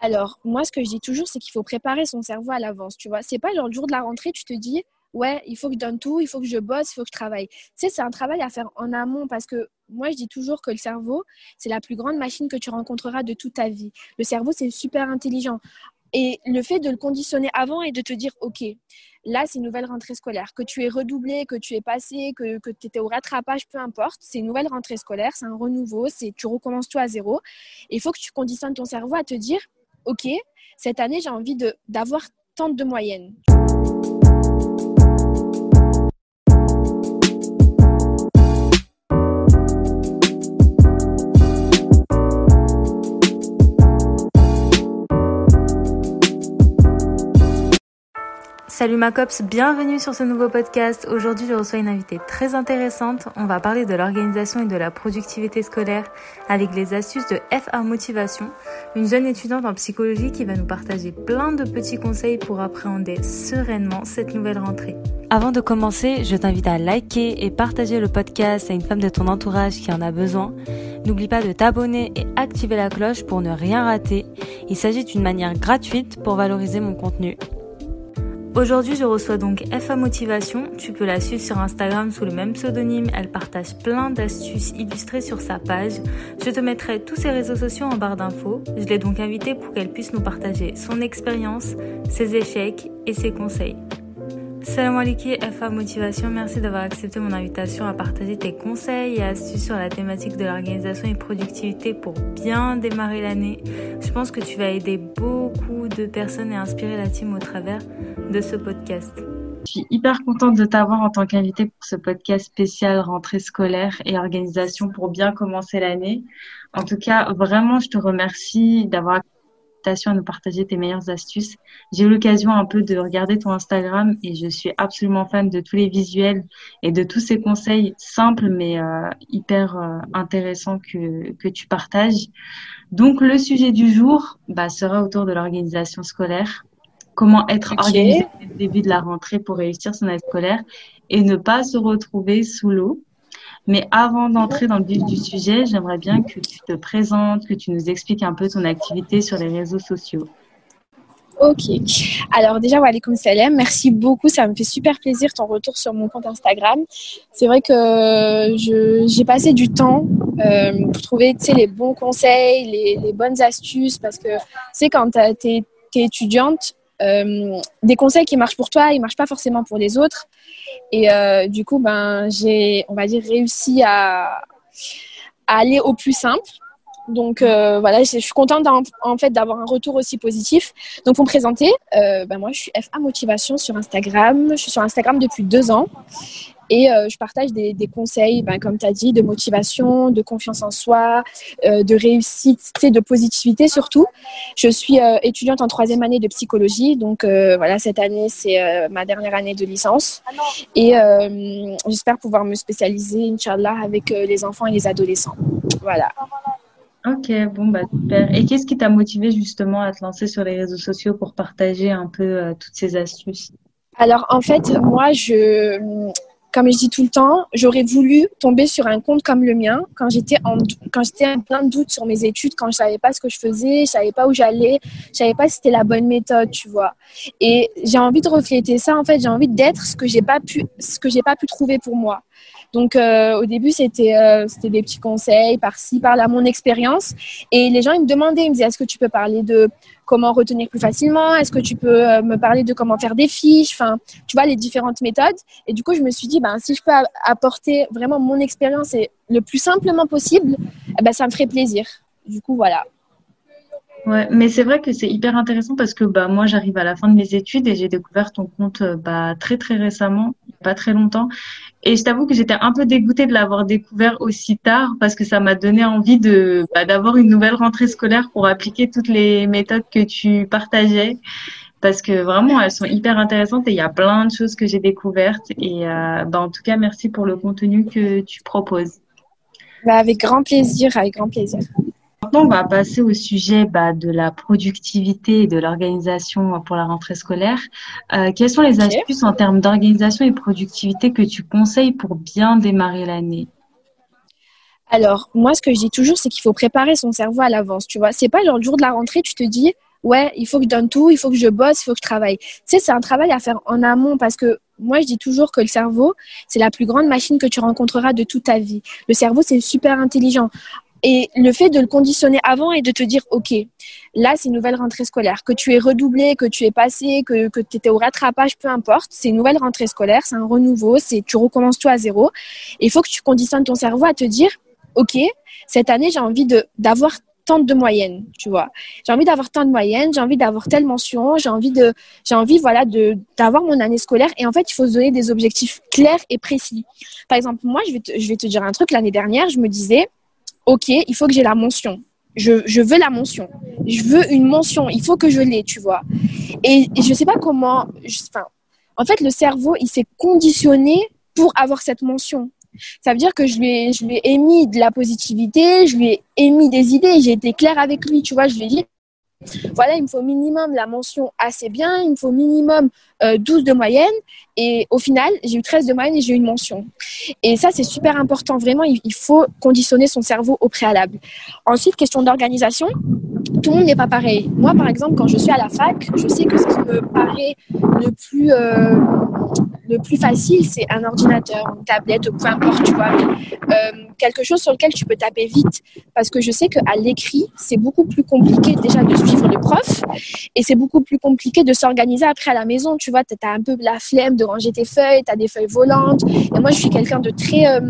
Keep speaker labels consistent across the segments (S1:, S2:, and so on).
S1: Alors, moi, ce que je dis toujours, c'est qu'il faut préparer son cerveau à l'avance, tu vois. C'est pas le jour de la rentrée, tu te dis, ouais, il faut que je donne tout, il faut que je bosse, il faut que je travaille. Tu sais, c'est un travail à faire en amont parce que moi, je dis toujours que le cerveau, c'est la plus grande machine que tu rencontreras de toute ta vie. Le cerveau, c'est super intelligent. Et le fait de le conditionner avant et de te dire, OK, là, c'est une nouvelle rentrée scolaire, que tu es redoublé, que tu es passé, que, que tu étais au rattrapage, peu importe, c'est une nouvelle rentrée scolaire, c'est un renouveau, c'est tu recommences tout à zéro. Il faut que tu conditionnes ton cerveau à te dire, OK, cette année, j'ai envie d'avoir tant de moyenne.
S2: Salut ma cops, bienvenue sur ce nouveau podcast. Aujourd'hui, je reçois une invitée très intéressante. On va parler de l'organisation et de la productivité scolaire avec les astuces de FA Motivation, une jeune étudiante en psychologie qui va nous partager plein de petits conseils pour appréhender sereinement cette nouvelle rentrée. Avant de commencer, je t'invite à liker et partager le podcast à une femme de ton entourage qui en a besoin. N'oublie pas de t'abonner et activer la cloche pour ne rien rater. Il s'agit d'une manière gratuite pour valoriser mon contenu. Aujourd'hui, je reçois donc FA Motivation. Tu peux la suivre sur Instagram sous le même pseudonyme. Elle partage plein d'astuces illustrées sur sa page. Je te mettrai tous ses réseaux sociaux en barre d'infos. Je l'ai donc invitée pour qu'elle puisse nous partager son expérience, ses échecs et ses conseils. Salam alaikum FA Motivation, merci d'avoir accepté mon invitation à partager tes conseils et astuces sur la thématique de l'organisation et productivité pour bien démarrer l'année. Je pense que tu vas aider beaucoup de personnes et inspirer la team au travers de ce podcast.
S3: Je suis hyper contente de t'avoir en tant qu'invité pour ce podcast spécial rentrée scolaire et organisation pour bien commencer l'année. En tout cas, vraiment, je te remercie d'avoir à nous partager tes meilleures astuces. J'ai eu l'occasion un peu de regarder ton Instagram et je suis absolument fan de tous les visuels et de tous ces conseils simples mais euh, hyper euh, intéressants que, que tu partages. Donc le sujet du jour bah, sera autour de l'organisation scolaire. Comment être organisé au début de la rentrée pour réussir son année scolaire et ne pas se retrouver sous l'eau. Mais avant d'entrer dans le vif du sujet, j'aimerais bien que tu te présentes, que tu nous expliques un peu ton activité sur les réseaux sociaux.
S1: Ok. Alors déjà, comme salam. Merci beaucoup. Ça me fait super plaisir ton retour sur mon compte Instagram. C'est vrai que j'ai passé du temps euh, pour trouver les bons conseils, les, les, bonnes astuces parce que c'est quand tu es, étudiante, euh, des conseils qui marchent pour toi, ils marchent pas forcément pour les autres. Et euh, du coup, ben, j'ai, on va dire, réussi à, aller au plus simple. Donc euh, voilà, je suis contente en, fait d'avoir un retour aussi positif. Donc pour me présenter, ben, moi je suis FA Motivation sur Instagram. Je suis sur Instagram depuis deux ans et euh, je partage des, conseils, ben, comme tu as dit, de motivation, de confiance en soi, euh, de réussite, de positivité surtout. Je suis euh, étudiante en troisième année de psychologie, donc voilà, cette année c'est ma dernière année de licence. Et j'espère pouvoir me spécialiser, Inch'Allah, avec les enfants et les adolescents. Voilà.
S3: Ok, bon, bah super. Et qu'est-ce qui t'a motivé justement à te lancer sur les réseaux sociaux pour partager un peu toutes ces astuces?
S1: Alors en fait, moi, je, comme je dis tout le temps, j'aurais voulu tomber sur un compte comme le mien quand j'étais en quand j'étais plein de doutes sur mes études, quand je savais pas ce que je faisais, je savais pas où j'allais, je savais pas si c'était la bonne méthode, tu vois. Et j'ai envie de refléter ça en fait, j'ai envie d'être ce que j'ai pas pas pu trouver pour moi. Donc euh, au début, c'était euh, c'était des petits conseils par-ci, par-là, mon expérience. Et les gens, ils me demandaient, ils me disaient, est-ce que tu peux parler de comment retenir plus facilement? Est-ce que tu peux euh, me parler de comment faire des fiches? Enfin, tu vois, les différentes méthodes. Et du coup, je me suis dit, ben, si je peux apporter vraiment mon expérience le plus simplement possible, eh ben, ça me ferait plaisir. Du coup, voilà.
S3: Ouais, mais c'est vrai que c'est hyper intéressant parce que bah moi j'arrive à la fin de mes études et j'ai découvert ton compte bah très très récemment, pas très longtemps, et je t'avoue que j'étais un peu dégoûtée de l'avoir découvert aussi tard parce que ça m'a donné envie de bah, d'avoir une nouvelle rentrée scolaire pour appliquer toutes les méthodes que tu partageais parce que vraiment elles sont hyper intéressantes et il y a plein de choses que j'ai découvertes et euh, bah en tout cas merci pour le contenu que tu proposes.
S1: Bah, avec grand plaisir, avec grand plaisir.
S3: Maintenant, on va passer au sujet bah, de la productivité et de l'organisation pour la rentrée scolaire. Euh, quelles sont les astuces en termes d'organisation et productivité que tu conseilles pour bien démarrer l'année?
S1: Alors, moi, ce que je dis toujours, c'est qu'il faut préparer son cerveau à l'avance. Tu vois, c'est pas genre le jour de la rentrée, tu te dis, ouais, il faut que je donne tout, il faut que je bosse, il faut que je travaille. Tu sais, c'est un travail à faire en amont parce que moi, je dis toujours que le cerveau, c'est la plus grande machine que tu rencontreras de toute ta vie. Le cerveau, c'est super intelligent. Et le fait de le conditionner avant et de te dire, OK, là, c'est une nouvelle rentrée scolaire, que tu es redoublé, que tu es passé, que, que tu étais au rattrapage, peu importe, c'est une nouvelle rentrée scolaire, c'est un renouveau, c'est tu recommences tout à zéro. il faut que tu conditionnes ton cerveau à te dire, OK, cette année, j'ai envie d'avoir tant de moyenne, tu vois. J'ai envie d'avoir tant de moyenne, j'ai envie d'avoir telle mention, j'ai envie de, j'ai envie, voilà, d'avoir mon année scolaire. Et en fait, il faut se donner des objectifs clairs et précis. Par exemple, moi, je vais je vais te dire un truc. L'année dernière, je me disais, OK, il faut que j'ai la mention. Je, je, veux la mention. Je veux une mention. Il faut que je l'ai, tu vois. Et, je je sais pas comment. Enfin, en fait, le cerveau, il s'est conditionné pour avoir cette mention. Ça veut dire que je lui, ai, je lui ai émis de la positivité, je lui ai émis des idées, j'ai été claire avec lui, tu vois, je lui ai dit, voilà, il me faut minimum la mention assez bien, il me faut minimum 12 euh, de moyenne. Et au final, j'ai eu 13 de moyenne et j'ai eu une mention. Et ça, c'est super important. Vraiment, il, faut conditionner son cerveau au préalable. Ensuite, question d'organisation. Tout le monde n'est pas pareil. Moi, par exemple, quand je suis à la fac, je sais que ce qui me paraît le plus, euh, le plus facile, c'est un ordinateur, une tablette, peu importe, tu vois. Euh, quelque chose sur lequel tu peux taper vite. Parce que je sais qu'à l'écrit, c'est beaucoup plus compliqué déjà de suivre le prof et c'est beaucoup plus compliqué de s'organiser après à la maison. Tu vois, tu as un peu la flemme de ranger tes feuilles, tu as des feuilles volantes. Et moi, je suis quelqu'un de très. Euh,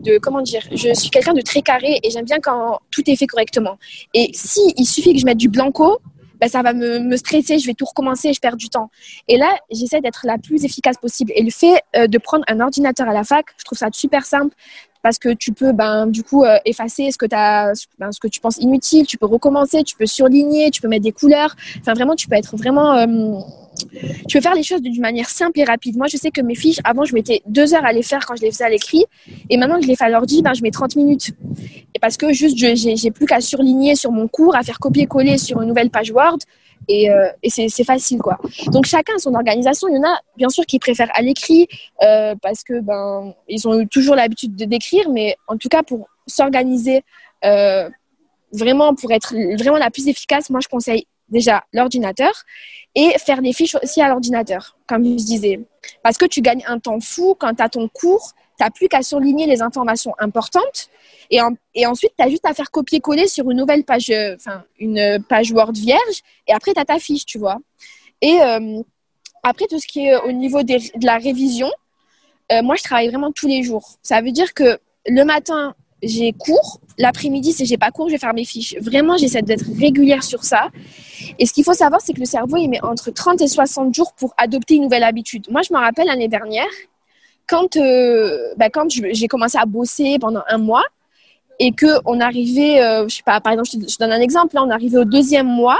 S1: de, comment dire Je suis quelqu'un de très carré et j'aime bien quand tout est fait correctement. Et si il suffit que je mette du blanco, ben, ça va me, me, stresser, je vais tout recommencer je perds du temps. Et là, j'essaie d'être la plus efficace possible. Et le fait euh, de prendre un ordinateur à la fac, je trouve ça super simple parce que tu peux ben, du coup euh, effacer ce que, as, ben, ce que tu penses inutile, tu peux recommencer, tu peux surligner, tu peux mettre des couleurs. Enfin, vraiment, tu peux être vraiment. Tu peux faire les choses d'une manière simple et rapide. Moi, je sais que mes fiches, avant, je mettais deux heures à les faire quand je les faisais à l'écrit. Et maintenant que je les fais à l'ordi, ben, je mets 30 minutes. Et parce que juste, j'ai plus qu'à surligner sur mon cours, à faire copier-coller sur une nouvelle page Word et, euh, c'est facile quoi. Donc chacun a son organisation. Il y en a bien sûr qui préfèrent à l'écrit euh, parce que ben ils ont toujours l'habitude de d'écrire, mais en tout cas pour s'organiser euh, vraiment pour être vraiment la plus efficace, moi je conseille déjà l'ordinateur et faire des fiches aussi à l'ordinateur, comme je disais. Parce que tu gagnes un temps fou quand tu as ton cours, tu n'as plus qu'à surligner les informations importantes et, ensuite, tu as juste à faire copier-coller sur une nouvelle page, euh, enfin, une page Word vierge. Et après, tu as ta fiche, tu vois. Et euh, après, tout ce qui est au niveau de la révision, euh, moi, je travaille vraiment tous les jours. Ça veut dire que le matin, j'ai cours. L'après-midi, si j'ai pas cours, je vais faire mes fiches. Vraiment, j'essaie d'être régulière sur ça. Et ce qu'il faut savoir, c'est que le cerveau, il met entre 30 et 60 jours pour adopter une nouvelle habitude. Moi, je me rappelle l'année dernière, quand, bah, quand j'ai commencé à bosser pendant un mois, et que on arrivait, euh, je sais pas, par exemple, je, donne un exemple, là, on arrivait au deuxième mois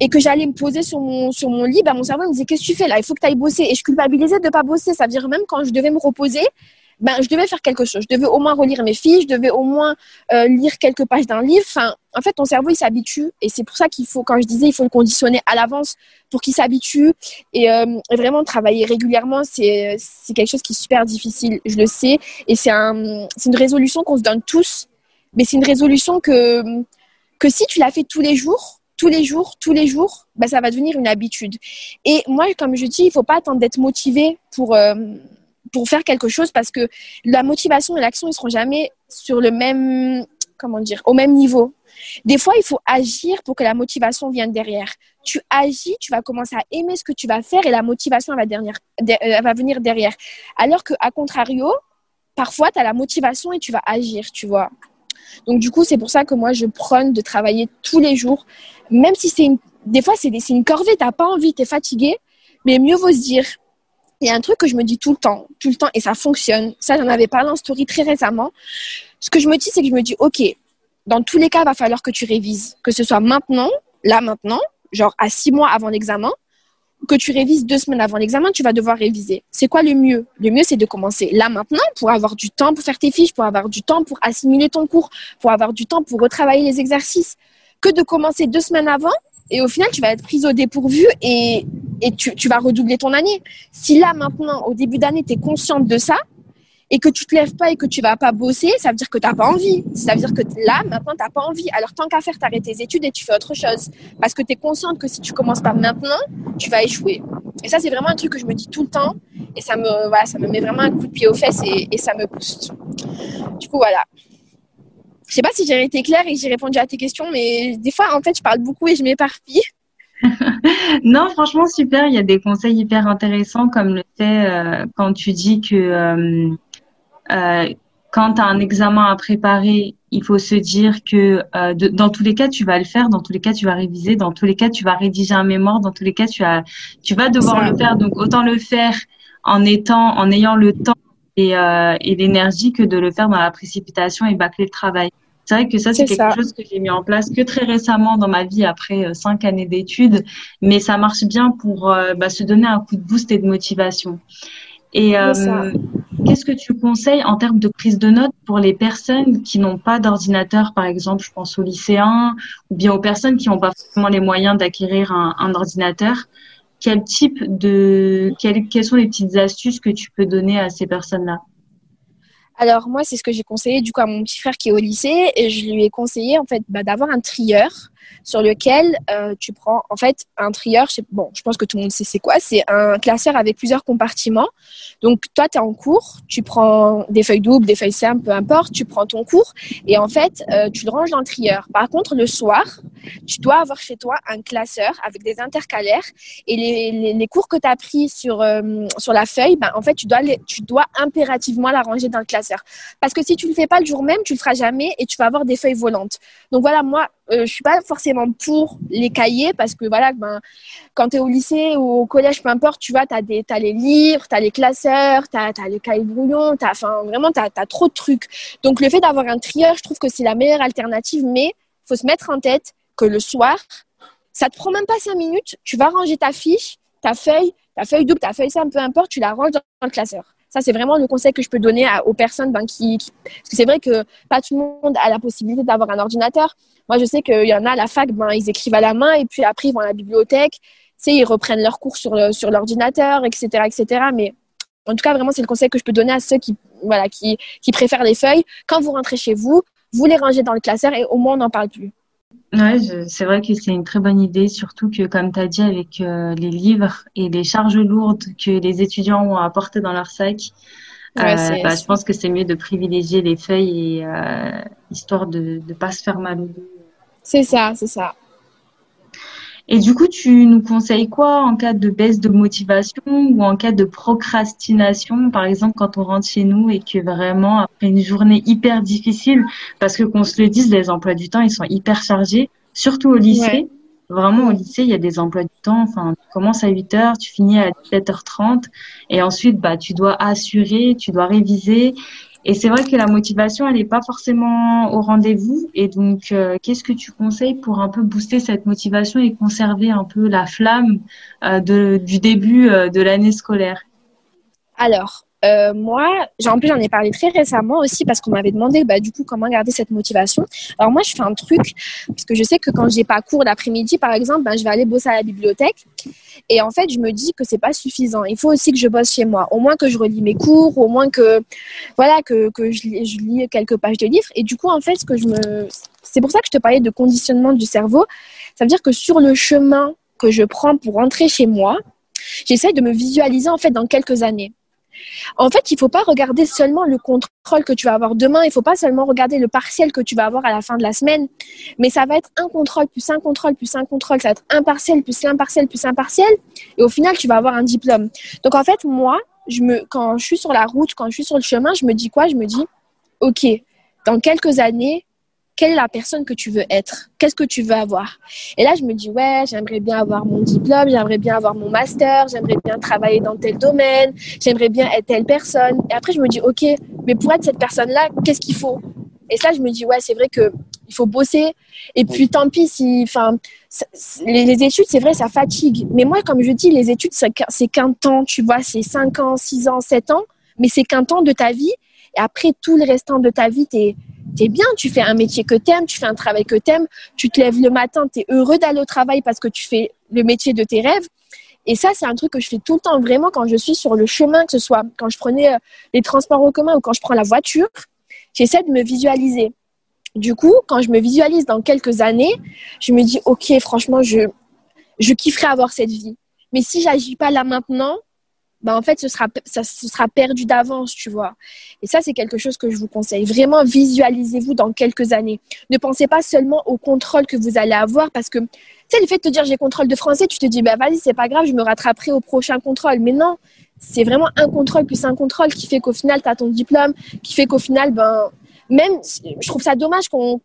S1: et que j'allais me poser sur mon, sur mon lit, bah, mon cerveau me disait qu'est-ce que tu fais là? Il faut que tu ailles bosser. Et je culpabilisais de ne pas bosser. Ça veut dire même quand je devais me reposer, ben, je devais faire quelque chose. Je devais au moins relire mes fiches, je devais au moins euh, lire quelques pages d'un livre. Enfin, en fait, ton cerveau, il s'habitue. Et c'est pour ça qu'il faut, quand je disais, il faut le conditionner à l'avance pour qu'il s'habitue. Et, euh, vraiment, travailler régulièrement, c'est quelque chose qui est super difficile. Je le sais. Et c'est un, une résolution qu'on se donne tous. Mais c'est une résolution que, que si tu la fais tous les jours, tous les jours, tous les jours, ben, ça va devenir une habitude. Et moi, comme je dis, il faut pas attendre d'être motivé pour... Euh, pour faire quelque chose parce que la motivation et l'action ne seront jamais sur le même comment dire au même niveau. Des fois, il faut agir pour que la motivation vienne derrière. Tu agis, tu vas commencer à aimer ce que tu vas faire et la motivation va, derrière, euh, va venir derrière. Alors que à contrario, parfois tu as la motivation et tu vas agir, tu vois. Donc du coup, c'est pour ça que moi je prône de travailler tous les jours, même si c'est des fois c'est une corvée, t'as pas envie, tu es fatigué, mais mieux vaut se dire il y a un truc que je me dis tout le temps, tout le temps, et ça fonctionne. Ça, j'en avais parlé en story très récemment. Ce que je me dis, c'est que je me dis, OK, dans tous les cas, il va falloir que tu révises. Que ce soit maintenant, là maintenant, genre à six mois avant l'examen, que tu révises deux semaines avant l'examen, tu vas devoir réviser. C'est quoi le mieux? Le mieux, c'est de commencer là maintenant pour avoir du temps pour faire tes fiches, pour avoir du temps pour assimiler ton cours, pour avoir du temps pour retravailler les exercices, que de commencer deux semaines avant et au final, tu vas être prise au dépourvu et, et tu, tu, vas redoubler ton année. Si là, maintenant, au début d'année, tu es consciente de ça, et que tu te lèves pas et que tu vas pas bosser, ça veut dire que tu n'as pas envie. Ça veut dire que là, maintenant, tu n'as pas envie. Alors, tant qu'à faire, tu arrêtes tes études et tu fais autre chose. Parce que tu es consciente que si tu commences pas maintenant, tu vas échouer. Et ça, c'est vraiment un truc que je me dis tout le temps. Et ça me, voilà, ça me met vraiment un coup de pied aux fesses et, et ça me booste. Du coup, voilà. Je sais pas si j'ai été claire et que j'ai répondu à tes questions, mais des fois, en fait, je parle beaucoup et je m'éparpille.
S3: non, franchement, super. Il y a des conseils hyper intéressants, comme le fait euh, quand tu dis que euh, euh, quand tu as un examen à préparer, il faut se dire que dans tous les cas, tu vas le faire, dans tous les cas, tu vas réviser, dans tous les cas, tu vas rédiger un mémoire, dans tous les cas, tu, as, tu vas devoir le faire. Donc, autant le faire en, étant, en ayant le temps et, et l'énergie que de le faire dans la précipitation et bâcler le travail. C'est vrai que ça, c'est quelque chose que j'ai mis en place que très récemment dans ma vie après euh, cinq années d'études, mais ça marche bien pour euh, bah, se donner un coup de boost et de motivation. Et euh, qu'est-ce que tu conseilles en termes de prise de notes pour les personnes qui n'ont pas d'ordinateur, par exemple, je pense aux lycéens, ou bien aux personnes qui n'ont pas forcément les moyens d'acquérir un, un, ordinateur? Quel type de, quelles, quelles sont les petites astuces que tu peux donner à ces personnes-là?
S1: Alors moi, c'est ce que j'ai conseillé du coup à mon petit frère qui est au lycée et je lui ai conseillé en fait bah, d'avoir un trieur sur lequel euh, tu prends en fait un trieur. Bon, je pense que tout le monde sait c'est quoi. C'est un classeur avec plusieurs compartiments. Donc toi, tu es en cours, tu prends des feuilles doubles, des feuilles simples, peu importe, tu prends ton cours et en fait, euh, tu le ranges dans le trieur. Par contre, le soir, tu dois avoir chez toi un classeur avec des intercalaires et les, les, cours que tu as pris sur, euh, sur la feuille, ben, en fait, tu dois, tu dois impérativement la ranger dans le classeur. Parce que si tu le fais pas le jour même, tu le feras jamais et tu vas avoir des feuilles volantes. Donc voilà, moi, euh, je suis pas forcément pour les cahiers parce que voilà, ben, quand tu es au lycée ou au collège, peu importe, tu vois, tu as, as, les livres, tu as les classeurs, tu as, les cahiers brouillons, enfin, vraiment, tu as, as, trop de trucs. Donc le fait d'avoir un trieur, je trouve que c'est la meilleure alternative, mais faut se mettre en tête que le soir, ça te prend même pas cinq minutes, tu vas ranger ta fiche, ta feuille, ta feuille double, ta feuille simple, peu importe, tu la ranges dans le classeur. Ça, c'est vraiment le conseil que je peux donner aux personnes ben, qui, Parce que c'est vrai que pas tout le monde a la possibilité d'avoir un ordinateur. Moi, je sais qu'il y en a à la fac, ben, ils écrivent à la main et puis après, ils vont à la bibliothèque. Ils reprennent leurs cours sur, sur l'ordinateur, etc., etc. Mais en tout cas, vraiment, c'est le conseil que je peux donner à ceux qui, voilà, qui, qui préfèrent les feuilles. Quand vous rentrez chez vous, vous les rangez dans le classeur et au moins, on n'en parle plus.
S3: Ouais, c'est vrai que c'est une très bonne idée, surtout que, comme tu as dit, avec euh, les livres et les charges lourdes que les étudiants ont à porter dans leur sac, euh, bah, je pense que c'est mieux de privilégier les feuilles et, euh, histoire de ne pas se faire mal au dos.
S1: C'est ça, c'est ça.
S3: Et du coup, tu nous conseilles quoi en cas de baisse de motivation ou en cas de procrastination, par exemple quand on rentre chez nous et que vraiment après une journée hyper difficile, parce que qu'on se le dise, les emplois du temps ils sont hyper chargés, surtout au lycée. Vraiment au lycée, il y a des emplois du temps. Enfin, tu commences à 8 heures, tu finis à 17h30, et ensuite bah tu dois assurer, tu dois réviser. Et c'est vrai que la motivation, elle n'est pas forcément au rendez-vous. Et donc, euh, qu'est-ce que tu conseilles pour un peu booster cette motivation et conserver un peu la flamme euh, du début euh, de l'année scolaire?
S1: Alors, euh, moi, en plus, j'en ai parlé très récemment aussi parce qu'on m'avait demandé, bah, du coup, comment garder cette motivation. Alors moi, je fais un truc parce que je sais que quand j'ai pas cours l'après-midi, par exemple, ben, je vais aller bosser à la bibliothèque. Et en fait, je me dis que c'est pas suffisant. Il faut aussi que je bosse chez moi. Au moins que je relis mes cours, au moins que, voilà, que, que je, lis, quelques pages de livres. Et du coup, en fait, ce que je me, c'est pour ça que je te parlais de conditionnement du cerveau. Ça veut dire que sur le chemin que je prends pour rentrer chez moi, j'essaie de me visualiser en fait dans quelques années. En fait, il ne faut pas regarder seulement le contrôle que tu vas avoir demain, il ne faut pas seulement regarder le partiel que tu vas avoir à la fin de la semaine, mais ça va être un contrôle plus un contrôle plus un contrôle, ça va être un partiel plus un partiel plus un partiel, et au final, tu vas avoir un diplôme. Donc en fait, moi, je me, quand je suis sur la route, quand je suis sur le chemin, je me dis quoi? Je me dis, ok, dans quelques années, quelle est la personne que tu veux être? Qu'est-ce que tu veux avoir? Et là, je me dis, ouais, j'aimerais bien avoir mon diplôme, j'aimerais bien avoir mon master, j'aimerais bien travailler dans tel domaine, j'aimerais bien être telle personne. Et après, je me dis, ok, mais pour être cette personne-là, qu'est-ce qu'il faut? Et ça, je me dis, ouais, c'est vrai que il faut bosser. Et puis, tant pis si, enfin, les, les, études, c'est vrai, ça fatigue. Mais moi, comme je dis, les études, c'est qu'un temps, tu vois, c'est 5 ans, 6 ans, 7 ans, mais c'est qu'un temps de ta vie. Et après, tout le restant de ta vie, tu es tu es bien, tu fais un métier que tu aimes, tu fais un travail que tu aimes, tu te lèves le matin, tu es heureux d'aller au travail parce que tu fais le métier de tes rêves. Et ça, c'est un truc que je fais tout le temps, vraiment, quand je suis sur le chemin, que ce soit quand je prenais euh, les transports en commun ou quand je prends la voiture, j'essaie de me visualiser. Du coup, quand je me visualise dans quelques années, je me dis, OK, franchement, je, je kifferais avoir cette vie. Mais si j'agis pas là maintenant, bah en fait, ce sera, ça, ce sera perdu d'avance, tu vois. Et ça, c'est quelque chose que je vous conseille. Vraiment, visualisez-vous dans quelques années. Ne pensez pas seulement au contrôle que vous allez avoir parce que, tu sais, le fait de te dire j'ai contrôle de français, tu te dis, bah vas-y, c'est pas grave, je me rattraperai au prochain contrôle. Mais non, c'est vraiment un contrôle plus un contrôle qui fait qu'au final, tu as ton diplôme, qui fait qu'au final, ben, même, je trouve ça dommage qu'on,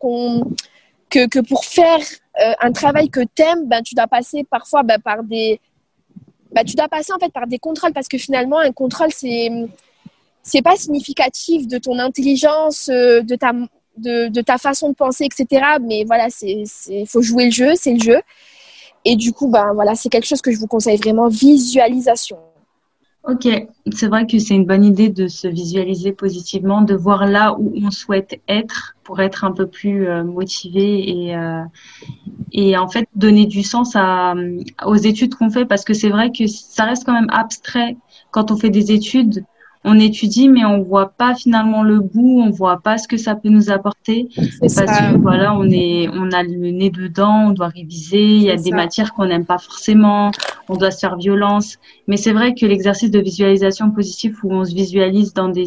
S1: que, que, pour faire euh, un travail que tu aimes, ben, tu dois passer parfois ben, par des bah, tu dois passer en fait par des contrôles parce que finalement un contrôle c'est c'est pas significatif de ton intelligence, euh, de ta de, de, ta façon de penser, etc. Mais voilà, il faut jouer le jeu, c'est le jeu. Et du coup, ben voilà, c'est quelque chose que je vous conseille vraiment visualisation.
S3: Ok, c'est vrai que c'est une bonne idée de se visualiser positivement, de voir là où on souhaite être pour être un peu plus euh, motivé et, euh, et en fait donner du sens à, aux études qu'on fait parce que c'est vrai que ça reste quand même abstrait quand on fait des études on étudie, mais on voit pas finalement le bout, on voit pas ce que ça peut nous apporter. Parce que voilà, on est, on a le nez dedans, on doit réviser. Il y a des matières qu'on n'aime pas forcément, on doit se faire violence. Mais c'est vrai que l'exercice de visualisation positive où on se visualise dans des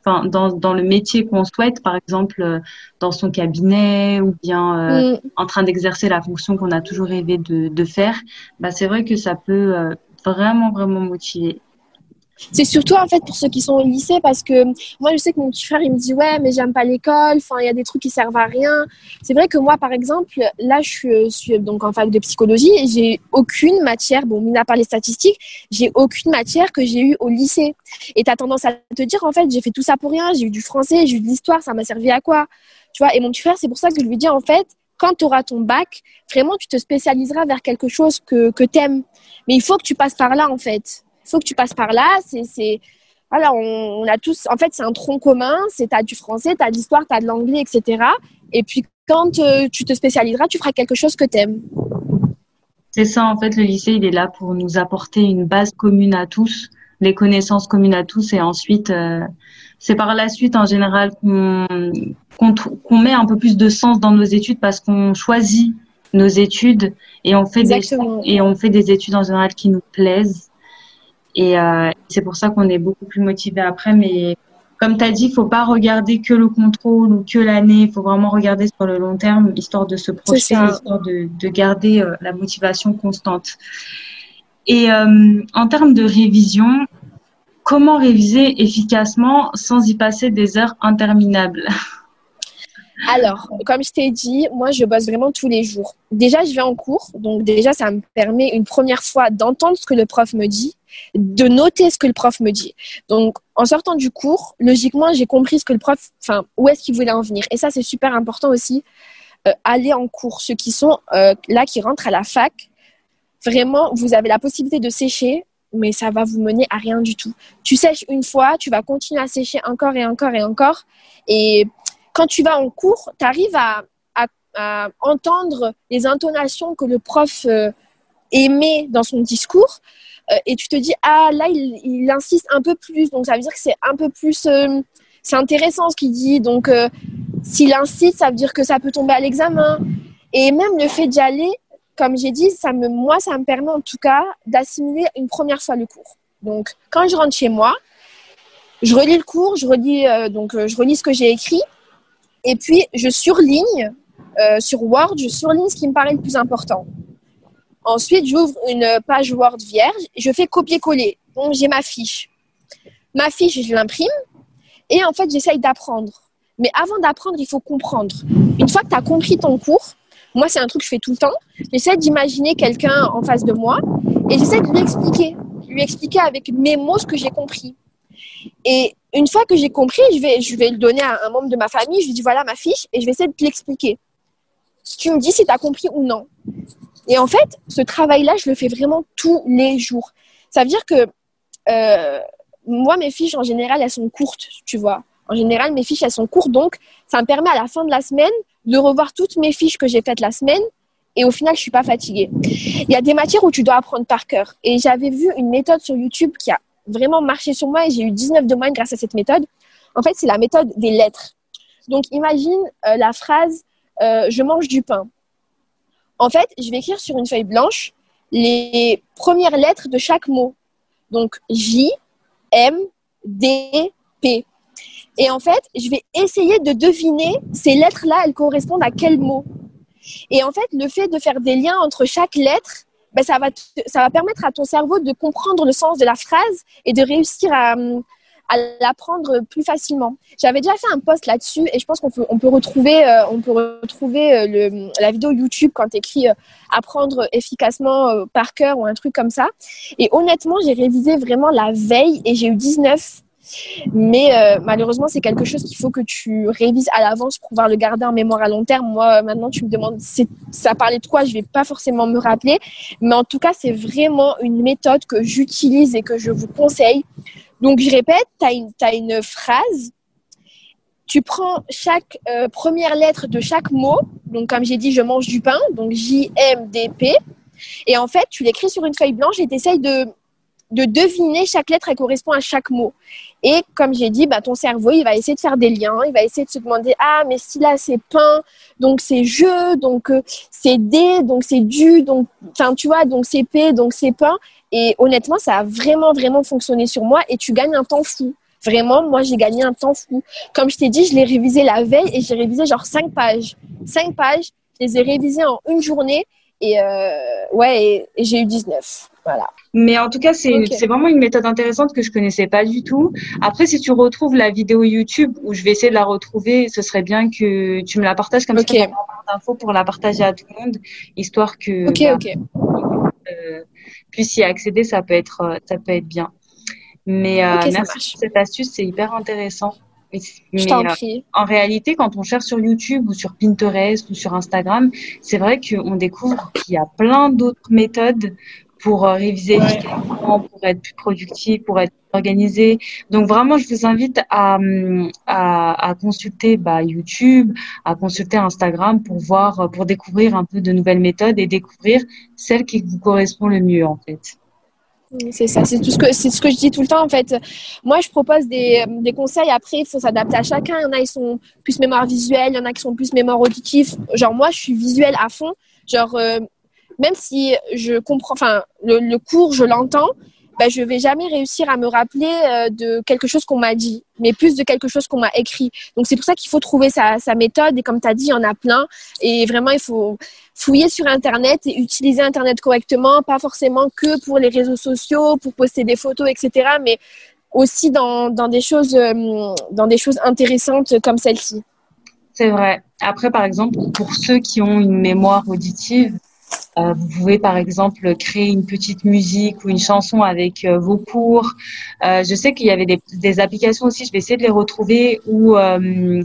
S3: enfin, dans, dans le métier qu'on souhaite, par exemple euh, dans son cabinet ou bien euh, mm. en train d'exercer la fonction qu'on a toujours rêvé de, de faire, bah c'est vrai que ça peut euh, vraiment vraiment motiver.
S1: C'est surtout en fait pour ceux qui sont au lycée parce que moi je sais que mon petit frère il me dit ouais mais j'aime pas l'école, enfin il y a des trucs qui servent à rien. C'est vrai que moi par exemple là je suis, donc en fac de psychologie et j'ai aucune matière, bon mis à part les statistiques, j'ai aucune matière que j'ai eue au lycée. Et tu as tendance à te dire en fait j'ai fait tout ça pour rien, j'ai eu du français, j'ai eu de l'histoire, ça m'a servi à quoi? Tu vois Et mon petit frère c'est pour ça que je lui dis en fait quand tu auras ton bac, vraiment tu te spécialiseras vers quelque chose que, que tu aimes. Mais il faut que tu passes par là en fait faut que tu passes par là. C'est, voilà, on, a tous, en fait, c'est un tronc commun. C'est, t'as du français, t'as de l'histoire, t'as de l'anglais, etc. Et puis, quand euh, tu te spécialiseras, tu feras quelque chose que t'aimes.
S3: C'est ça, en fait, le lycée, il est là pour nous apporter une base commune à tous, les connaissances communes à tous, et ensuite, euh, c'est par la suite, en général, qu'on, met un peu plus de sens dans nos études parce qu'on choisit nos études et on fait des et on fait des études en général qui nous plaisent et euh, c'est pour ça qu'on est beaucoup plus motivé après. Mais comme tu as dit, il faut pas regarder que le contrôle ou que l'année. Il faut vraiment regarder sur le long terme, histoire de se projeter, histoire de, de garder euh, la motivation constante. Et euh, en termes de révision, comment réviser efficacement sans y passer des heures interminables?
S1: Alors, comme je t'ai dit, moi, je bosse vraiment tous les jours. Déjà, je vais en cours. Donc, déjà, ça me permet une première fois d'entendre ce que le prof me dit, de noter ce que le prof me dit. Donc, en sortant du cours, logiquement, j'ai compris ce que le prof, enfin, où est-ce qu'il voulait en venir. Et ça, c'est super important aussi. Euh, aller en cours. Ceux qui sont euh, là, qui rentrent à la fac, vraiment, vous avez la possibilité de sécher, mais ça va vous mener à rien du tout. Tu sèches une fois, tu vas continuer à sécher encore et encore et encore. Et quand tu vas en cours, tu arrives à, entendre les intonations que le prof euh, émet dans son discours et tu te dis, ah là, il, insiste un peu plus, donc ça veut dire que c'est un peu plus... Euh, c'est intéressant ce qu'il dit, donc s'il insiste, ça veut dire que ça peut tomber à l'examen. Et même le fait d'y aller, comme j'ai dit, ça me, moi, ça me permet en tout cas d'assimiler une première fois le cours. Donc, quand je rentre chez moi, je relis le cours, je relis, donc, je relis ce que j'ai écrit et puis, je surligne euh, sur Word, je surligne ce qui me paraît le plus important. Ensuite, j'ouvre une page Word vierge je fais copier-coller. Donc, j'ai ma fiche. Ma fiche, je l'imprime et en fait, j'essaye d'apprendre. Mais avant d'apprendre, il faut comprendre. Une fois que tu as compris ton cours, moi, c'est un truc que je fais tout le temps. J'essaie d'imaginer quelqu'un en face de moi et j'essaie de lui expliquer, lui expliquer avec mes mots ce que j'ai compris. Et une fois que j'ai compris, je vais, je vais le donner à un membre de ma famille. Je lui dis voilà ma fiche et je vais essayer de te l'expliquer. Tu me dis si tu as compris ou non. Et en fait, ce travail-là, je le fais vraiment tous les jours. Ça veut dire que euh, moi, mes fiches, en général, elles sont courtes, tu vois. En général, mes fiches, elles sont courtes. Donc, ça me permet à la fin de la semaine de revoir toutes mes fiches que j'ai faites la semaine et au final, je suis pas fatiguée. Il y a des matières où tu dois apprendre par cœur. Et j'avais vu une méthode sur YouTube qui a vraiment marché sur moi et j'ai eu 19 de moyenne grâce à cette méthode. En fait, c'est la méthode des lettres. Donc, imagine euh, la phrase euh, Je mange du pain. En fait, je vais écrire sur une feuille blanche les premières lettres de chaque mot. Donc, J, M, D, P. Et en fait, je vais essayer de deviner ces lettres-là, elles correspondent à quel mot. Et en fait, le fait de faire des liens entre chaque lettre, ben, ça, va ça va permettre à ton cerveau de comprendre le sens de la phrase et de réussir à, à l'apprendre plus facilement. J'avais déjà fait un post là-dessus et je pense qu'on peut, retrouver, euh, on peut retrouver euh, le, la vidéo YouTube quand tu écris euh, apprendre efficacement par cœur ou un truc comme ça. Et honnêtement, j'ai révisé vraiment la veille et j'ai eu 19 mais euh, malheureusement, c'est quelque chose qu'il faut que tu révises à l'avance pour pouvoir le garder en mémoire à long terme. Moi, maintenant, tu me demandes ça parlait de quoi, je vais pas forcément me rappeler. Mais en tout cas, c'est vraiment une méthode que j'utilise et que je vous conseille. Donc, je répète, tu as, une phrase. Tu prends chaque euh, première lettre de chaque mot. Donc, comme j'ai dit, je mange du pain. Donc, J-M-D-P. Et en fait, tu l'écris sur une feuille blanche et tu essayes de de deviner chaque lettre, elle correspond à chaque mot. Et comme j'ai dit, bah, ton cerveau, il va essayer de faire des liens, il va essayer de se demander, ah, mais si là c'est pain, donc c'est je, donc euh, c'est D, donc c'est du, donc, enfin, tu vois, donc c'est P, donc c'est pain. Et honnêtement, ça a vraiment, vraiment fonctionné sur moi et tu gagnes un temps fou. Vraiment, moi, j'ai gagné un temps fou. Comme je t'ai dit, je l'ai révisé la veille et j'ai révisé genre cinq pages. Cinq pages, je les ai révisées en une journée et euh, ouais, et j'ai eu 19. Voilà.
S3: Mais en tout cas, c'est vraiment une méthode intéressante que je connaissais pas du tout. Après, si tu retrouves la vidéo YouTube où je vais essayer de la retrouver, ce serait bien que tu me la partages comme okay. ça, d'infos pour la partager à tout le monde, histoire que bah, euh, puisse y accéder. Ça peut être, euh, ça peut être bien. Mais euh, merci pour cette astuce, c'est hyper intéressant.
S1: Mais, je euh, prie.
S3: en réalité, quand on cherche sur YouTube ou sur Pinterest ou sur Instagram, c'est vrai qu'on découvre qu'il y a plein d'autres méthodes pour euh, réviser efficacement, pour être plus productif, pour être organisé. Donc vraiment, je vous invite à, à, à consulter bah, YouTube, à consulter Instagram pour voir, pour découvrir un peu de nouvelles méthodes et découvrir celles qui vous correspondent le mieux en fait.
S1: C'est ça, c'est tout ce que c'est ce que je dis tout le temps en fait. Moi, je propose des, des conseils. Après, il faut s'adapter à chacun. Il y en a qui sont plus mémoire visuelle, il y en a qui sont plus mémoire auditif. Genre moi, je suis visuelle à fond. Genre euh, même si je comprends, enfin, le, cours, je l'entends, ben, je vais jamais réussir à me rappeler euh, de quelque chose qu'on m'a dit, mais plus de quelque chose qu'on m'a écrit. Donc, c'est pour ça qu'il faut trouver sa, méthode. Et comme tu as dit, il y en a plein. Et vraiment, il faut fouiller sur Internet et utiliser Internet correctement, pas forcément que pour les réseaux sociaux, pour poster des photos, etc., mais aussi dans des, choses, euh, dans des choses intéressantes comme celle-ci.
S3: C'est vrai. Après, par exemple, pour ceux qui ont une mémoire auditive, euh, vous pouvez par exemple créer une petite musique ou une chanson avec euh, vos cours. Euh, je sais qu'il y avait des, des, applications aussi, je vais essayer de les retrouver, où euh,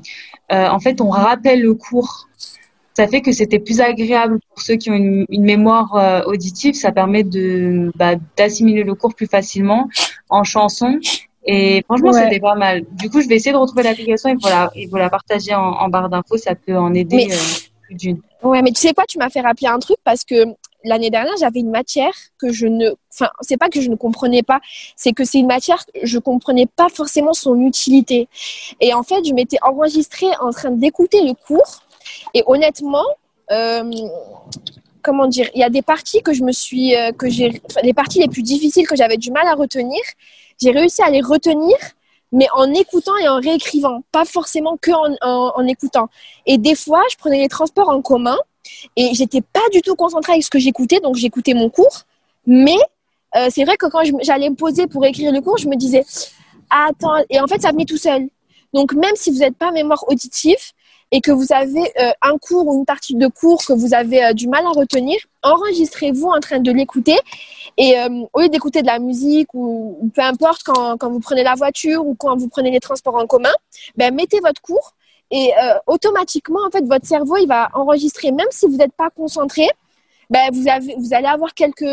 S3: en fait on rappelle le cours. Ça fait que c'était plus agréable pour ceux qui ont une, une mémoire auditive. Ça permet de bah, d'assimiler le cours plus facilement en chanson. Et franchement, c'était pas mal. Du coup, je vais essayer de retrouver l'application et vous la, et vous la partager en, en barre d'infos. Ça peut en aider d'une.
S1: Ouais, mais tu sais quoi, tu m'as fait rappeler un truc parce que l'année dernière, j'avais une matière que je ne, enfin, c'est pas que je ne comprenais pas, c'est que c'est une matière que je comprenais pas forcément son utilité. Et en fait, je m'étais enregistrée en train d'écouter le cours. Et honnêtement, euh, comment dire, il y a des parties que je me suis, euh, que j'ai, les parties les plus difficiles que j'avais du mal à retenir, j'ai réussi à les retenir mais en écoutant et en réécrivant, pas forcément que en, en, écoutant. Et des fois, je prenais les transports en commun et j'étais pas du tout concentrée avec ce que j'écoutais, donc j'écoutais mon cours. Mais euh, c'est vrai que quand j'allais me poser pour écrire le cours, je me disais attends, et en fait, ça venait tout seul. Donc même si vous n'êtes pas mémoire auditive, et que vous avez euh, un cours ou une partie de cours que vous avez euh, du mal à retenir, enregistrez-vous en train de l'écouter. Et euh, au lieu d'écouter de la musique ou, ou peu importe quand, quand, vous prenez la voiture ou quand vous prenez les transports en commun, ben, mettez votre cours et automatiquement, en fait, votre cerveau, il va enregistrer, même si vous n'êtes pas concentré, ben, vous, avez, vous allez avoir quelques,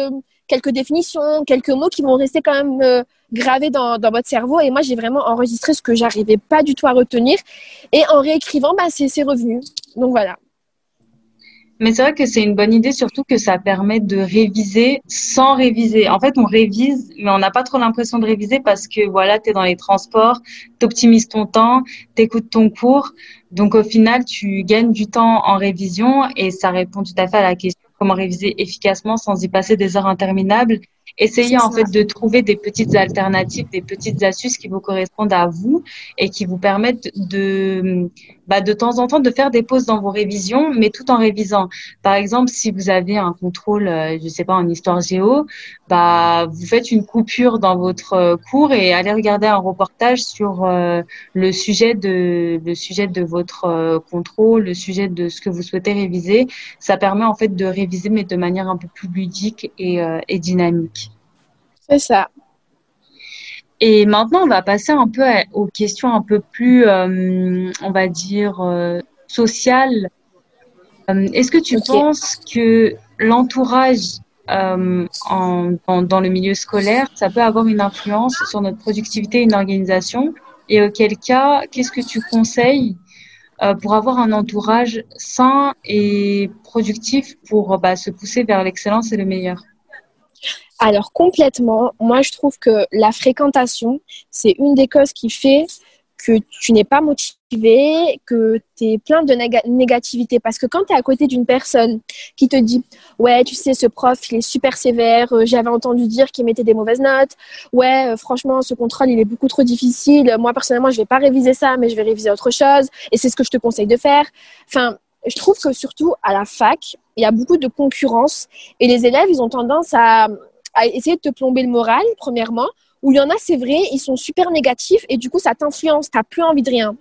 S1: quelques définitions, quelques mots qui vont rester quand même euh, gravés dans, votre cerveau. Et moi, j'ai vraiment enregistré ce que j'arrivais pas du tout à retenir. Et en réécrivant, bah, c'est revenu. Donc voilà.
S3: Mais c'est vrai que c'est une bonne idée, surtout que ça permet de réviser sans réviser. En fait, on révise, mais on n'a pas trop l'impression de réviser parce que voilà, tu es dans les transports, tu optimises ton temps, tu écoutes ton cours. Donc au final, tu gagnes du temps en révision et ça répond tout à fait à la question comment réviser efficacement sans y passer des heures interminables Essayez en fait de trouver des petites alternatives, des petites astuces qui vous correspondent à vous et qui vous permettent de, bah, de temps en temps de faire des pauses dans vos révisions, mais tout en révisant. Par exemple, si vous avez un contrôle, euh, je sais pas, en histoire géo, bah, vous faites une coupure dans votre euh, cours et allez regarder un reportage sur euh, le sujet de le sujet de votre contrôle, le sujet de ce que vous souhaitez réviser. Ça permet en fait de réviser, mais de manière un peu plus ludique et, et dynamique.
S1: C'est ça.
S3: Et maintenant, on va passer un peu aux questions un peu plus, euh, on va dire, euh, sociales. Euh, est-ce que tu penses que l'entourage dans, le milieu scolaire, ça peut avoir une influence sur notre productivité et une organisation? Et auquel cas, qu'est-ce que tu conseilles pour avoir un entourage sain et productif pour bah, se pousser vers l'excellence et le meilleur?
S1: Alors complètement, moi je trouve que la fréquentation, c'est une des causes qui fait que tu n'es pas motivé, que tu es plein de négativité. Parce que quand tu es à côté d'une personne qui te dit Ouais, tu sais, ce prof, il est super sévère, euh, j'avais entendu dire qu'il mettait des mauvaises notes, ouais, euh, franchement, ce contrôle, il est beaucoup trop difficile, moi personnellement, je vais pas réviser ça, mais je vais réviser autre chose, et c'est ce que je te conseille de faire. Je trouve que surtout à la fac, il y a beaucoup de concurrence, et les élèves, ils ont tendance à essayer de te plomber le moral, premièrement, où il y en a, c'est vrai, ils sont super négatifs et du coup, ça t'influence, tu n'as plus envie de rien.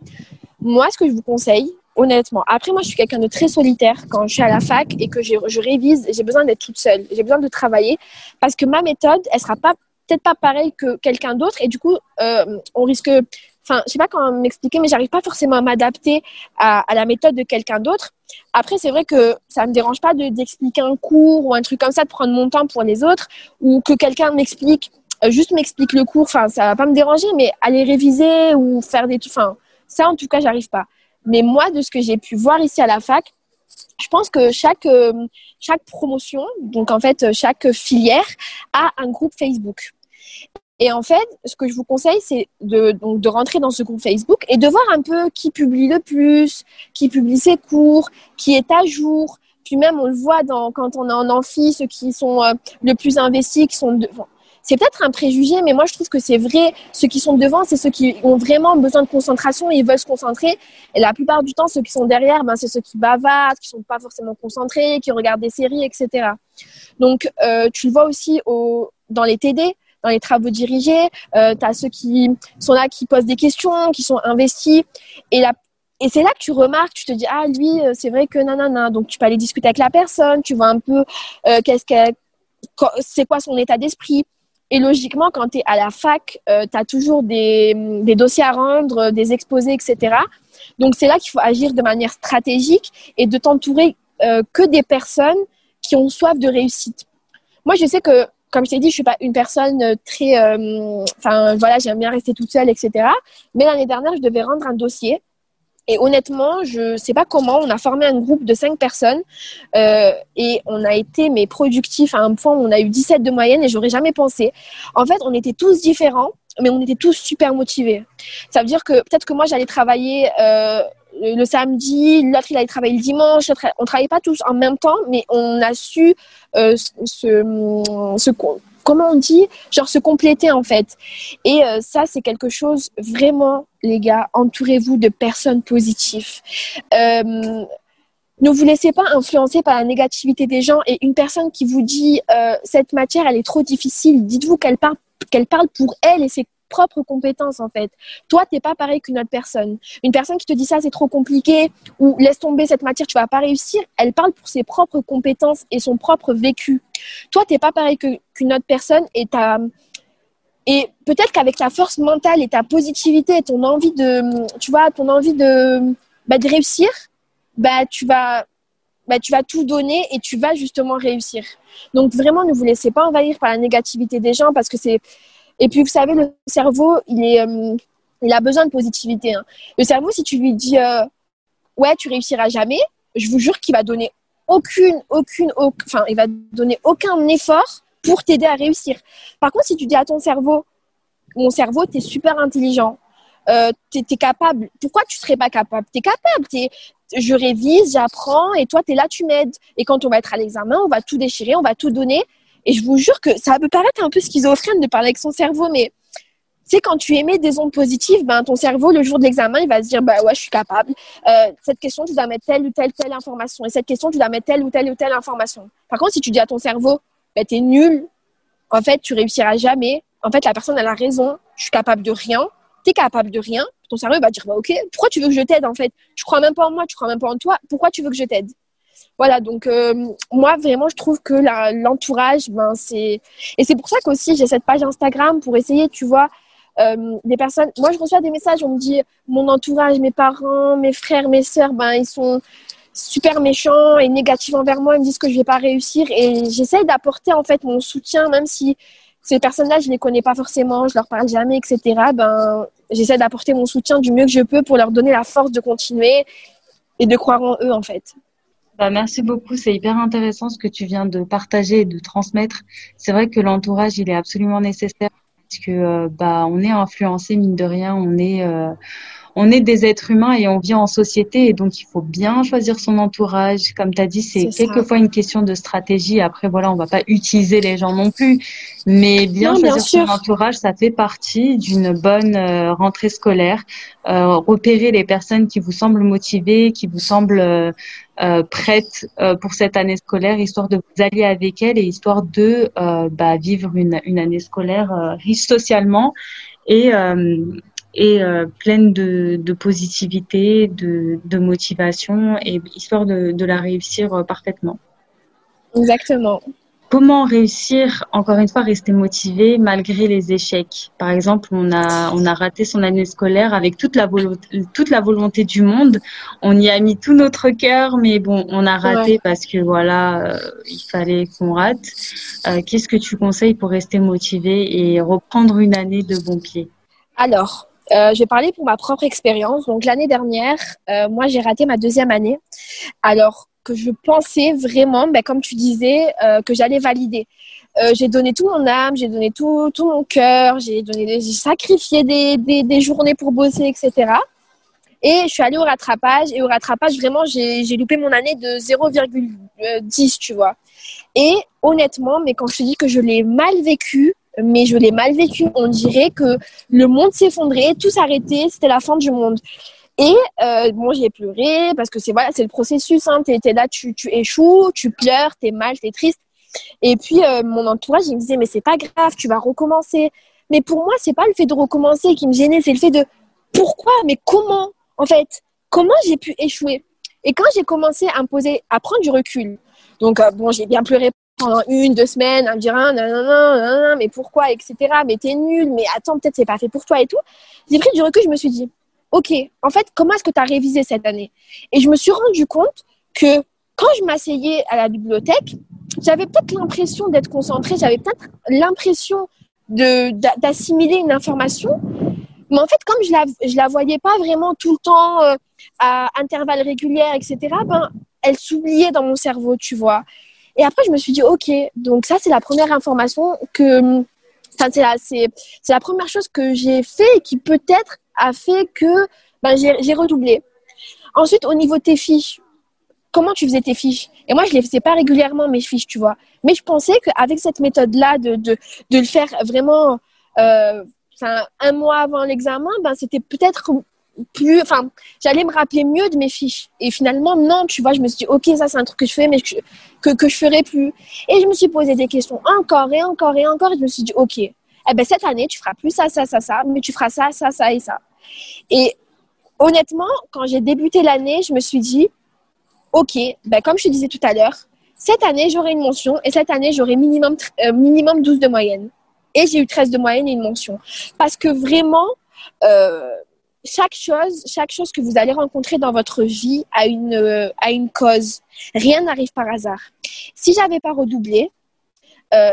S1: Moi, ce que je vous conseille, honnêtement, après, moi, je suis quelqu'un de très solitaire quand je suis à la fac et que je, révise, j'ai besoin d'être toute seule, j'ai besoin de travailler parce que ma méthode, elle sera pas peut-être pas pareille que quelqu'un d'autre et du coup, euh, on risque enfin, je sais pas comment m'expliquer, mais j'arrive pas forcément à m'adapter à, la méthode de quelqu'un d'autre. Après, c'est vrai que ça me dérange pas d'expliquer un cours ou un truc comme ça, de prendre mon temps pour les autres, ou que quelqu'un m'explique, euh, juste m'explique le cours. Enfin, ça va pas me déranger, mais aller réviser ou faire des, enfin, ça en tout cas, j'arrive pas. Mais moi, de ce que j'ai pu voir ici à la fac, je pense que chaque, euh, chaque promotion, donc en fait chaque filière, a un groupe Facebook. Et en fait, ce que je vous conseille, c'est de, donc, de rentrer dans ce groupe Facebook et de voir un peu qui publie le plus, qui publie ses cours, qui est à jour. Puis même, on le voit quand on est en amphi, ceux qui sont euh, le plus investis, qui sont c'est peut-être un préjugé, mais moi je trouve que c'est vrai. Ceux qui sont devant, c'est ceux qui ont vraiment besoin de concentration et ils veulent se concentrer. Et la plupart du temps, ceux qui sont derrière, ben, c'est ceux qui bavardent, qui sont pas forcément concentrés, qui regardent des séries, etc. Donc, euh, tu le vois aussi au, dans les TD dans les travaux dirigés. Euh, tu as ceux qui sont là, qui posent des questions, qui sont investis. Et, la, et c'est là que tu remarques, tu te dis, ah, lui, euh, c'est vrai que nanana. Donc, tu peux aller discuter avec la personne, tu vois un peu euh, qu'est-ce qu'elle, c'est quoi son état d'esprit. Et logiquement, quand tu es à la fac, euh, tu as toujours des, des, dossiers à rendre, des exposés, etc. Donc, c'est là qu'il faut agir de manière stratégique et de t'entourer que des personnes qui ont soif de réussite. Moi, je sais que comme je t'ai dit, je suis pas une personne euh, très, euh, enfin voilà, j'aime bien rester toute seule, etc. Mais l'année dernière, je devais rendre un dossier. Et honnêtement, je sais pas comment, on a formé un groupe de cinq personnes euh, et on a été mais productifs à un point où on a eu 17 de moyenne et j'aurais jamais pensé. En fait, on était tous différents, mais on était tous super motivés. Ça veut dire que peut-être que moi j'allais travailler le samedi, l'autre il allait travailler le dimanche. On travaillait pas tous en même temps, mais on a su euh, se, comment on dit, genre se compléter en fait. Et euh, ça c'est quelque chose vraiment, les gars, entourez-vous de personnes positives. Euh, ne vous laissez pas influencer par la négativité des gens et une personne qui vous dit cette matière elle est trop difficile, dites-vous qu'elle parle qu'elle parle pour elle et c'est propres compétences en fait. Toi, tu n'es pas pareil qu'une autre personne. Une personne qui te dit ça, c'est trop compliqué ou laisse tomber cette matière, tu vas pas réussir, elle parle pour ses propres compétences et son propre vécu. Toi, tu n'es pas pareil qu'une autre personne et et peut-être qu'avec ta force mentale et ta positivité et ton envie de, tu vois, ton envie de, bah, de réussir, bah, tu vas, bah, tu vas tout donner et tu vas justement réussir. Donc vraiment, ne vous laissez pas envahir par la négativité des gens parce que c'est, et puis, vous savez, le cerveau, il, est, euh, il a besoin de positivité. Hein. Le cerveau, si tu lui dis euh, Ouais, tu réussiras jamais, je vous jure qu'il va donner aucune, aucune, enfin, il va donner aucun effort pour t'aider à réussir. Par contre, si tu dis à ton cerveau, mon cerveau, tu es super intelligent, euh, tu es, capable, pourquoi tu serais pas capable? Tu es capable, es, je révise, j'apprends, et toi, tu es là, tu m'aides. Et quand on va être à l'examen, on va tout déchirer, on va tout donner. Et je vous jure que ça peut paraître un peu schizophrène de parler avec son cerveau, mais c'est quand tu émets des ondes positives, ben, ton cerveau, le jour de l'examen, il va se dire, bah ouais, je suis capable. Euh, cette question, tu dois mettre telle ou telle, telle information. Et cette question, tu dois mettre telle ou telle ou telle information. Par contre, si tu dis à ton cerveau, bah, tu es nul, en fait, tu réussiras jamais. En fait, la personne, a raison. Je suis capable de rien. Tu es capable de rien. Ton cerveau va dire, bah, ok, pourquoi tu veux que je t'aide, en fait? Tu crois même pas en moi, tu crois même pas en toi. Pourquoi tu veux que je t'aide? Voilà, donc euh, moi vraiment je trouve que l'entourage, ben c'est et c'est pour ça qu'aussi j'ai cette page Instagram pour essayer, tu vois, euh, des personnes. Moi je reçois des messages, on me dit mon entourage, mes parents, mes frères, mes sœurs, ben ils sont super méchants et négatifs envers moi, ils me disent que je vais pas réussir et j'essaye d'apporter en fait mon soutien, même si ces personnes-là je les connais pas forcément, je leur parle jamais, etc. Ben j'essaie d'apporter mon soutien du mieux que je peux pour leur donner la force de continuer et de croire en eux en fait.
S3: Bah, merci beaucoup, c'est hyper intéressant ce que tu viens de partager et de transmettre. C'est vrai que l'entourage, il est absolument nécessaire parce que euh, bah on est influencé mine de rien, on est euh, on est des êtres humains et on vit en société et donc il faut bien choisir son entourage. Comme tu as dit, c'est quelquefois une question de stratégie. Après, voilà, on va pas utiliser les gens non plus, mais bien choisir son entourage, ça fait partie d'une bonne euh, rentrée scolaire. Euh, repérer les personnes qui vous semblent motivées, qui vous semblent euh, prêtes pour cette année scolaire, histoire de vous allier avec elles et histoire de bah, vivre une, une année scolaire riche socialement et et euh, pleine de, de positivité, de, de, motivation et histoire de, de la réussir euh, parfaitement.
S1: Exactement.
S3: Comment réussir, encore une fois, rester motivé malgré les échecs? Par exemple, on a, on a raté son année scolaire avec toute la, volonté, toute la volonté du monde. On y a mis tout notre cœur, mais bon, on a raté parce que voilà, euh, il fallait qu'on rate. Euh, Qu'est-ce que tu conseilles pour rester motivé et reprendre une année de bon pied?
S1: Alors, euh, je vais parler pour ma propre expérience. Donc l'année dernière, euh, moi j'ai raté ma deuxième année, alors que je pensais vraiment, ben, comme tu disais, euh, que j'allais valider. j'ai donné tout mon âme, j'ai donné tout, tout mon cœur, j'ai sacrifié des, des, des, journées pour bosser, etc. Et je suis allée au rattrapage et au rattrapage vraiment j'ai, j'ai loupé mon année de 0,10, tu vois. Et honnêtement, mais quand je te dis que je l'ai mal vécu, mais je l'ai mal vécu. On dirait que le monde s'effondrait, tout s'arrêtait, c'était la fin du monde. Et euh, bon, j'ai pleuré parce que c'est voilà, c'est le processus. Hein. Tu es, là, tu, échoues, tu pleures, tu es mal, tu es triste. Et puis euh, mon entourage, il me disait mais c'est pas grave, tu vas recommencer. Mais pour moi, c'est pas le fait de recommencer qui me gênait, c'est le fait de pourquoi, mais comment? En fait, comment j'ai pu échouer? Et quand j'ai commencé à me poser, à prendre du recul, donc euh, bon, j'ai bien pleuré pendant une, deux semaines à me dire ah, mais pourquoi, etc. Mais t'es nul, mais attends, peut-être c'est pas fait pour toi et tout. J'ai pris du recul, je me suis dit, ok, en fait, comment est-ce que tu as révisé cette année? Et je me suis rendu compte que quand je m'asseyais à la bibliothèque, j'avais peut-être l'impression d'être concentrée, j'avais peut-être l'impression d'assimiler une information, mais en fait, comme je la, je la voyais pas vraiment tout le temps euh, à intervalles réguliers, etc., ben, elle s'oubliait dans mon cerveau, tu vois. Et après, je me suis dit, OK, donc ça, c'est la première information que. Enfin, c'est la, c'est, la première chose que j'ai fait et qui peut-être a fait que ben, j'ai, j'ai redoublé. Ensuite, au niveau de tes fiches, comment tu faisais tes fiches? Et moi, je les faisais pas régulièrement, mes fiches, tu vois. Mais je pensais qu'avec cette méthode-là, de, de, de le faire vraiment euh, un mois avant l'examen, ben, c'était peut-être plus, enfin, j'allais me rappeler mieux de mes fiches. Et finalement, non, tu vois, je me suis dit, ok, ça c'est un truc que je fais, mais que, que, que je ferai plus. Et je me suis posé des questions encore et encore et encore. Et je me suis dit, ok, eh ben, cette année, tu feras plus ça, ça, ça, ça, mais tu feras ça, ça, ça et ça. Et honnêtement, quand j'ai débuté l'année, je me suis dit, ok, ben, comme je te disais tout à l'heure, cette année, j'aurai une mention et cette année, j'aurai minimum, euh, minimum 12 de moyenne. Et j'ai eu 13 de moyenne et une mention. Parce que vraiment, euh, chaque chose, chaque chose que vous allez rencontrer dans votre vie a une, euh, a une cause. Rien n'arrive par hasard. Si j'avais pas redoublé,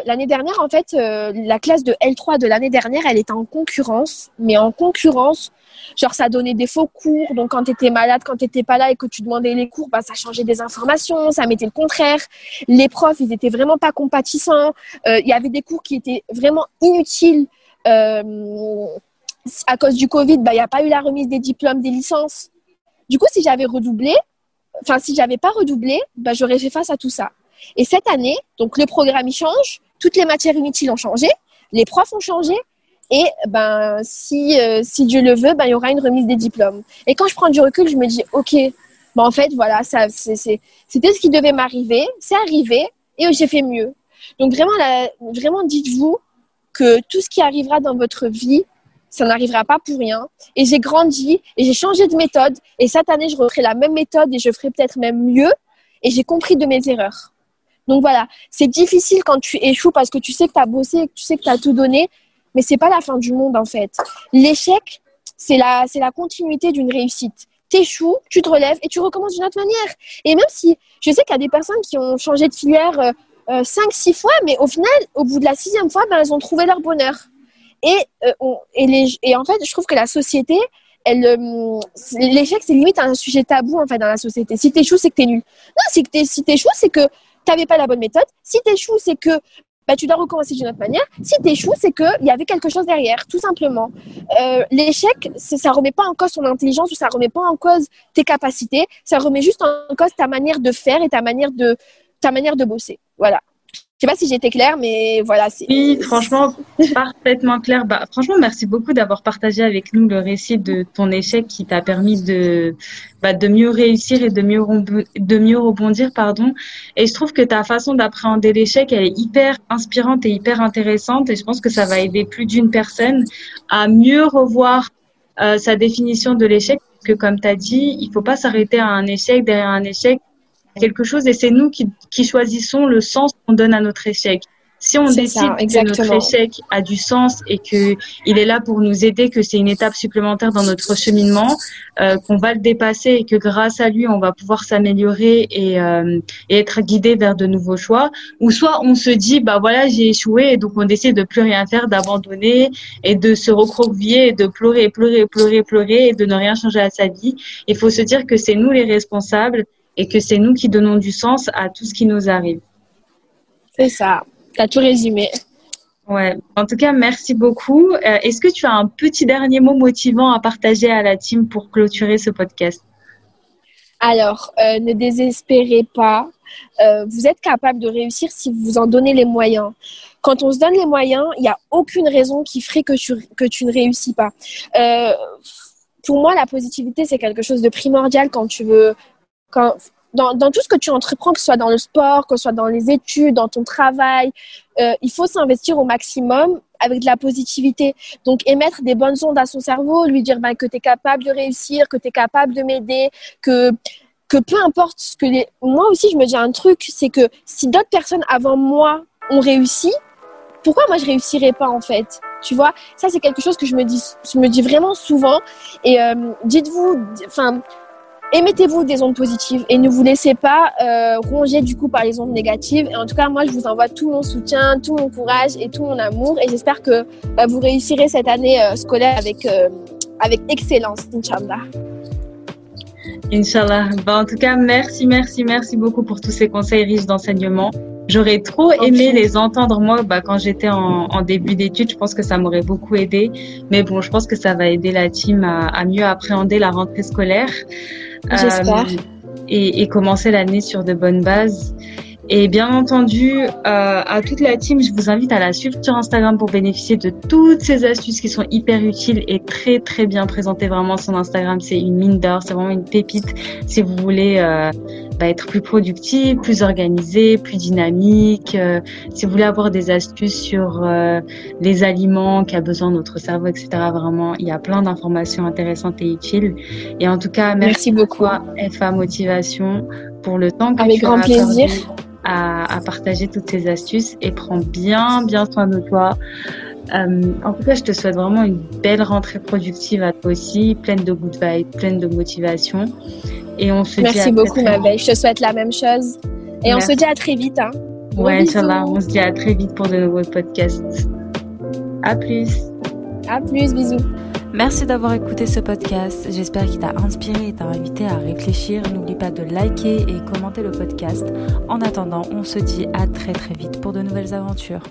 S1: l'année dernière, en fait, la classe de L3 de l'année dernière, elle était en concurrence, mais en concurrence, genre ça donnait des faux cours. Donc quand tu étais malade, quand tu n'étais pas là et que tu demandais les cours, bah, ça changeait des informations, ça mettait le contraire. Les profs, ils étaient vraiment pas compatissants. Il y avait des cours qui étaient vraiment inutiles. À cause du Covid, bah, il n'y a pas eu la remise des diplômes, des licences. Du coup, si j'avais redoublé, enfin, si j'avais pas redoublé, bah, j'aurais fait face à tout ça. Et cette année, donc le programme il change, toutes les matières inutiles ont changé, les profs ont changé, et ben si euh, si Dieu le veut, ben il y aura une remise des diplômes. Et quand je prends du recul, je me dis ok, ben en fait voilà, ça c'était ce qui devait m'arriver, c'est arrivé et j'ai fait mieux. Donc vraiment vraiment dites-vous que tout ce qui arrivera dans votre vie, ça n'arrivera pas pour rien. Et j'ai grandi et j'ai changé de méthode. Et cette année, je referai la même méthode et je ferai peut-être même mieux. Et j'ai compris de mes erreurs. Donc voilà, c'est difficile quand tu échoues parce que tu sais que tu as bossé, que tu sais que tu as tout donné, mais c'est pas la fin du monde en fait. L'échec, c'est la, c'est la continuité d'une réussite. T'échoues, tu te relèves et tu recommences d'une autre manière. Et même si je sais qu'il y a des personnes qui ont changé de filière euh, euh, cinq, six fois, mais au final, au bout de la sixième fois, ben, elles ont trouvé leur bonheur. Et, euh, et, les, et en fait, je trouve que la société, elle, euh, l'échec, c'est limite un sujet tabou en fait dans la société. Si t'échoues, c'est que t'es nul. Non, c'est que si t'échoues, c'est que t'avais pas la bonne méthode. Si t'échoues, c'est que bah, tu dois recommencer d'une autre manière. Si t'échoues, c'est qu'il y avait quelque chose derrière, tout simplement. Euh, l'échec, ça remet pas en cause ton intelligence ou ça remet pas en cause tes capacités. Ça remet juste en cause ta manière de faire et ta manière de ta manière de bosser. Voilà. Je sais pas si j'étais claire, mais voilà.
S3: Oui, franchement, parfaitement clair. Bah, franchement, merci beaucoup d'avoir partagé avec nous le récit de ton échec qui t'a permis de, bah, de mieux réussir et de mieux, de mieux rebondir, pardon. Et je trouve que ta façon d'appréhender l'échec, elle est hyper inspirante et hyper intéressante. Et je pense que ça va aider plus d'une personne à mieux revoir euh, sa définition de l'échec. Parce que comme tu as dit, il faut pas s'arrêter à un échec derrière un échec quelque chose et c'est nous qui, qui choisissons le sens qu'on donne à notre échec. Si on décide que notre échec a du sens et que il est là pour nous aider, que c'est une étape supplémentaire dans notre cheminement, euh, qu'on va le dépasser et que grâce à lui on va pouvoir s'améliorer et, euh, et, être guidé vers de nouveaux choix, ou soit on se dit bah voilà j'ai échoué et donc on décide de plus rien faire, d'abandonner et de se recroqueviller et de pleurer, pleurer, pleurer, pleurer et de ne rien changer à sa vie. Il faut se dire que c'est nous les responsables et que c'est nous qui donnons du sens à tout ce qui nous arrive.
S1: C'est ça, tu as tout résumé.
S3: Ouais. En tout cas, merci beaucoup. Euh, est-ce que tu as un petit dernier mot motivant à partager à la team pour clôturer ce podcast?
S1: Alors, euh, ne désespérez pas. Euh, vous êtes capable de réussir si vous vous en donnez les moyens. Quand on se donne les moyens, il n'y a aucune raison qui ferait que tu, que tu ne réussis pas. pour moi, la positivité, c'est quelque chose de primordial quand tu veux quand, dans, tout ce que tu entreprends, que ce soit dans le sport, que ce soit dans les études, dans ton travail, euh, il faut s'investir au maximum avec de la positivité. Donc, émettre des bonnes ondes à son cerveau, lui dire ben, que tu es capable de réussir, que tu es capable de m'aider, que, que peu importe ce que les... Moi aussi, je me dis un truc, c'est que si d'autres personnes avant moi ont réussi, pourquoi moi je réussirais pas en fait? Tu vois? Ça c'est quelque chose que je me dis je me dis vraiment souvent. Et euh, dites-vous enfin émettez-vous des ondes positives et ne vous laissez pas euh, ronger du coup par les ondes négatives. Et en tout cas, moi, je vous envoie tout mon soutien, tout mon courage et tout mon amour. Et j'espère que bah, vous réussirez cette année euh, scolaire avec, euh, avec excellence, Inch'Allah.
S3: Inch'Allah. Bah, en tout cas, merci, merci, merci beaucoup pour tous ces conseils riches d'enseignement. J'aurais trop aimé les entendre moi bah, quand j'étais en, en, début d'études. Je pense que ça m'aurait beaucoup aidé. Mais bon, je pense que ça va aider la team à, à mieux appréhender la rentrée scolaire.
S1: J'espère. Euh,
S3: et, et, commencer l'année sur de bonnes bases. Et bien entendu, euh, à toute la team, je vous invite à la suivre sur Instagram pour bénéficier de toutes ces astuces qui sont hyper utiles et très très bien présentées. Vraiment, son Instagram, c'est une mine d'or, c'est vraiment une pépite si vous voulez euh, bah, être plus productif, plus organisé, plus dynamique. Euh, si vous voulez avoir des astuces sur euh, les aliments qu'a besoin notre cerveau, etc. Vraiment, il y a plein d'informations intéressantes et utiles. Et en tout cas, merci, beaucoup à FA Motivation pour le temps que
S1: Avec
S3: tu
S1: grand
S3: as
S1: plaisir
S3: à, à, partager toutes ces astuces et prends bien, bien soin de toi. Euh, en tout cas, je te souhaite vraiment une belle rentrée productive à toi aussi, pleine de good vibes, pleine de motivation. Et on se
S1: Merci
S3: dit
S1: beaucoup, ma belle. Je te souhaite la même chose. Et
S3: Merci.
S1: on se dit à très vite. Hein.
S3: Ouais, Inch'Allah, on se dit à très vite pour de nouveaux podcasts. À plus.
S1: À plus, bisous.
S4: Merci d'avoir écouté ce podcast. J'espère qu'il t'a inspiré et t'a invité à réfléchir. N'oublie pas de liker et commenter le podcast. En attendant, on se dit à très très vite pour de nouvelles aventures.